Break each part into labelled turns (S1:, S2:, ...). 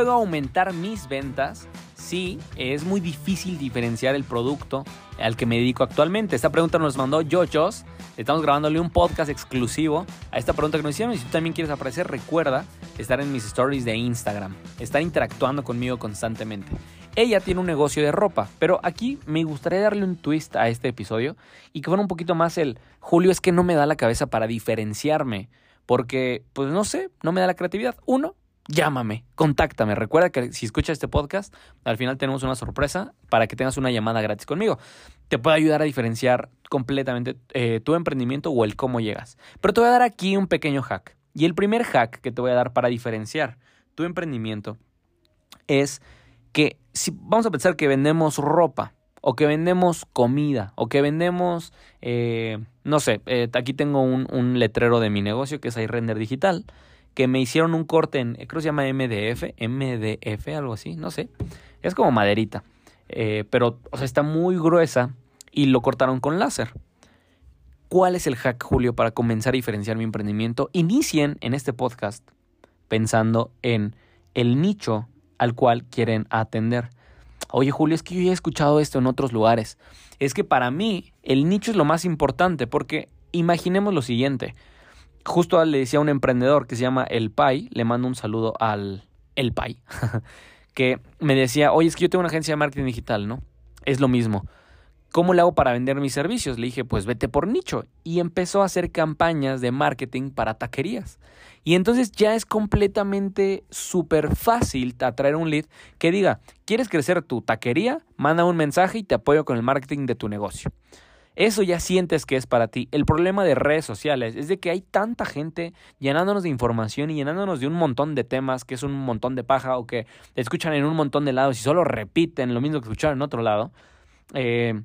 S1: puedo aumentar mis ventas si es muy difícil diferenciar el producto al que me dedico actualmente? Esta pregunta nos mandó Yochos. Estamos grabándole un podcast exclusivo a esta pregunta que nos hicieron. Y si tú también quieres aparecer, recuerda estar en mis stories de Instagram. Estar interactuando conmigo constantemente. Ella tiene un negocio de ropa, pero aquí me gustaría darle un twist a este episodio y que fuera un poquito más el Julio es que no me da la cabeza para diferenciarme, porque pues no sé, no me da la creatividad. Uno, llámame, contáctame. Recuerda que si escuchas este podcast, al final tenemos una sorpresa para que tengas una llamada gratis conmigo. Te puede ayudar a diferenciar completamente eh, tu emprendimiento o el cómo llegas. Pero te voy a dar aquí un pequeño hack. Y el primer hack que te voy a dar para diferenciar tu emprendimiento es que si vamos a pensar que vendemos ropa o que vendemos comida o que vendemos, eh, no sé, eh, aquí tengo un, un, letrero de mi negocio que es iRender Digital, que me hicieron un corte en, creo que se llama MDF, MDF, algo así, no sé, es como maderita, eh, pero o sea, está muy gruesa y lo cortaron con láser. ¿Cuál es el hack, Julio, para comenzar a diferenciar mi emprendimiento? Inicien en este podcast pensando en el nicho al cual quieren atender. Oye Julio, es que yo ya he escuchado esto en otros lugares. Es que para mí el nicho es lo más importante porque imaginemos lo siguiente. Justo le decía a un emprendedor que se llama El Pai, le mando un saludo al El Pai, que me decía, oye, es que yo tengo una agencia de marketing digital, ¿no? Es lo mismo. ¿Cómo le hago para vender mis servicios? Le dije, pues vete por nicho. Y empezó a hacer campañas de marketing para taquerías. Y entonces ya es completamente súper fácil atraer un lead que diga, ¿quieres crecer tu taquería? Manda un mensaje y te apoyo con el marketing de tu negocio. Eso ya sientes que es para ti. El problema de redes sociales es de que hay tanta gente llenándonos de información y llenándonos de un montón de temas que es un montón de paja o que escuchan en un montón de lados y solo repiten lo mismo que escucharon en otro lado. Eh,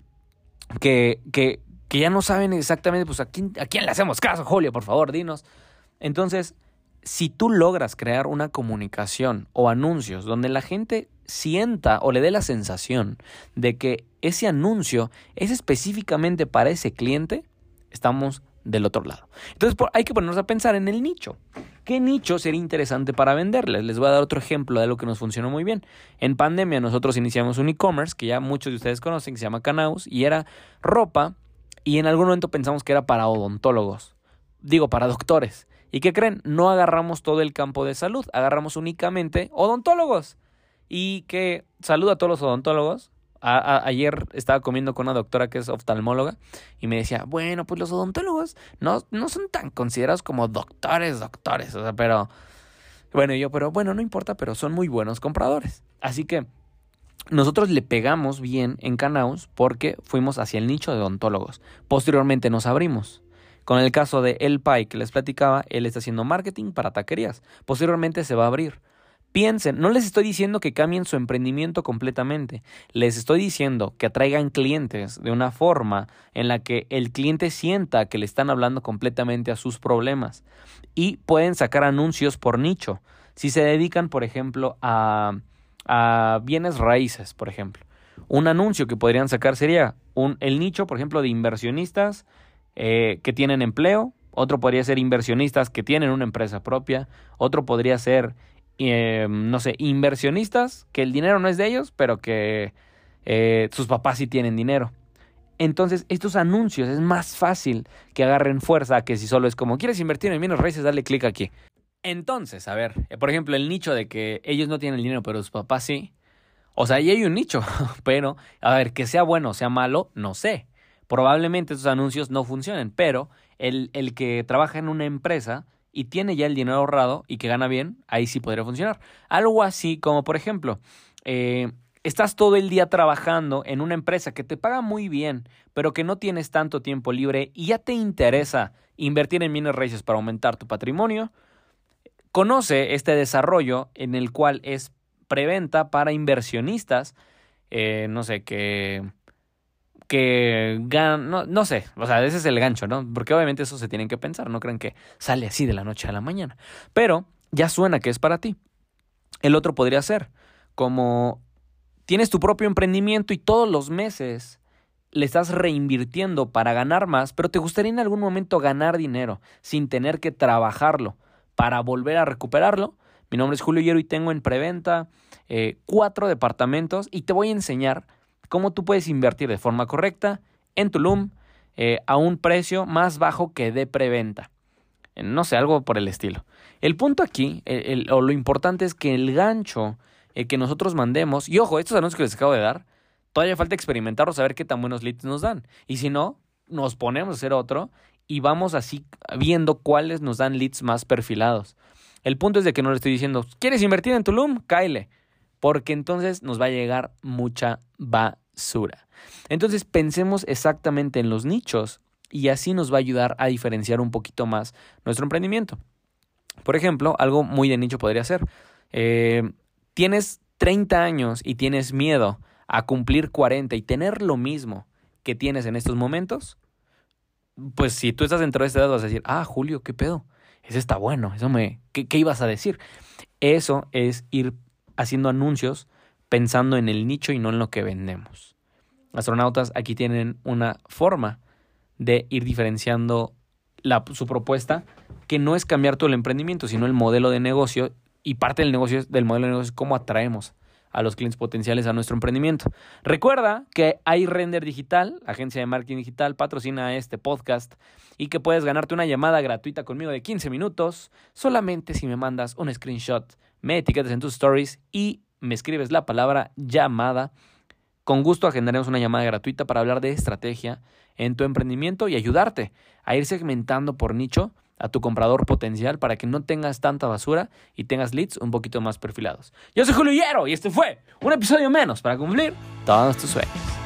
S1: que, que, que ya no saben exactamente, pues a quién, a quién le hacemos caso, Julio, por favor, dinos. Entonces, si tú logras crear una comunicación o anuncios donde la gente sienta o le dé la sensación de que ese anuncio es específicamente para ese cliente, estamos del otro lado. Entonces hay que ponernos a pensar en el nicho. ¿Qué nicho sería interesante para venderles? Les voy a dar otro ejemplo de lo que nos funcionó muy bien. En pandemia nosotros iniciamos un e-commerce que ya muchos de ustedes conocen, que se llama Canaus, y era ropa, y en algún momento pensamos que era para odontólogos, digo, para doctores. ¿Y qué creen? No agarramos todo el campo de salud, agarramos únicamente odontólogos. Y que saludo a todos los odontólogos, ayer estaba comiendo con una doctora que es oftalmóloga y me decía, bueno, pues los odontólogos no, no son tan considerados como doctores, doctores, o sea, pero, bueno, yo, pero bueno, no importa, pero son muy buenos compradores. Así que nosotros le pegamos bien en Canaus porque fuimos hacia el nicho de odontólogos. Posteriormente nos abrimos. Con el caso de El Pai que les platicaba, él está haciendo marketing para taquerías. Posteriormente se va a abrir. Piensen, no les estoy diciendo que cambien su emprendimiento completamente, les estoy diciendo que atraigan clientes de una forma en la que el cliente sienta que le están hablando completamente a sus problemas y pueden sacar anuncios por nicho. Si se dedican, por ejemplo, a, bienes raíces, por ejemplo. Un anuncio que podrían sacar sería un, el nicho, por ejemplo, de inversionistas eh, que tienen empleo, otro podría ser inversionistas que tienen una empresa propia, otro podría ser eh, no sé, inversionistas, que el dinero no es de ellos, pero que eh, sus papás sí tienen dinero. Entonces, estos anuncios es más fácil que agarren fuerza que si solo es como, ¿quieres invertir en bienes raíces? Dale clic aquí. Entonces, a ver, eh, por ejemplo, el nicho de que ellos no tienen el dinero, pero sus papás sí. O sea, ahí hay un nicho, pero, a ver, que sea bueno o sea malo, no sé. Probablemente estos anuncios no funcionen, pero el, el que trabaja en una empresa y tiene ya el dinero ahorrado y que gana bien, ahí sí podría funcionar. Algo así como, por ejemplo, eh, estás todo el día trabajando en una empresa que te paga muy bien, pero que no tienes tanto tiempo libre y ya te interesa invertir en bienes raíces para aumentar tu patrimonio, conoce este desarrollo en el cual es preventa para inversionistas, eh, no sé, que que no, no sé, o sea, ese es el gancho, ¿no? Porque obviamente eso se tienen que pensar, no creen que sale así de la noche a la mañana, pero ya suena que es para ti. El otro podría ser como tienes tu propio emprendimiento y todos los meses le estás reinvirtiendo para ganar más, pero te gustaría en algún momento ganar dinero sin tener que trabajarlo para volver a recuperarlo. Mi nombre es Julio Hierro y tengo en preventa eh, cuatro departamentos y te voy a enseñar cómo tú puedes invertir de forma correcta en Tulum eh, a un precio más bajo que de preventa. No sé, algo por el estilo. El punto aquí, o lo importante es que el gancho eh, que nosotros mandemos, y ojo, estos anuncios que les acabo de dar, todavía falta experimentarlos, saber qué tan buenos leads nos dan. Y si no, nos ponemos a hacer otro y vamos así viendo cuáles nos dan leads más perfilados. El punto es de que no le estoy diciendo, ¿quieres invertir en Tulum? Cáele. Porque entonces nos va a llegar mucha basura. Entonces pensemos exactamente en los nichos y así nos va a ayudar a diferenciar un poquito más nuestro emprendimiento. Por ejemplo, algo muy de nicho podría ser, eh, tienes 30 años y tienes miedo a cumplir 40 y tener lo mismo que tienes en estos momentos, pues si tú estás dentro de esta edad vas a decir, ah, Julio, ¿qué pedo? Ese está bueno, eso me... ¿Qué, qué ibas a decir? Eso es ir haciendo anuncios pensando en el nicho y no en lo que vendemos. Astronautas aquí tienen una forma de ir diferenciando su propuesta, que no es cambiar todo el emprendimiento, sino el modelo de negocio. Y parte del negocio del modelo de negocio es cómo atraemos a los clientes potenciales a nuestro emprendimiento. Recuerda que hay Render Digital, agencia de marketing digital, patrocina este podcast y que puedes ganarte una llamada gratuita conmigo de 15 minutos solamente si me mandas un screenshot, me etiquetas en tus stories y me escribes la palabra llamada. Con gusto agendaremos una llamada gratuita para hablar de estrategia en tu emprendimiento y ayudarte a ir segmentando por nicho a tu comprador potencial para que no tengas tanta basura y tengas leads un poquito más perfilados. Yo soy Julio Hierro y este fue un episodio menos para cumplir todos tus sueños.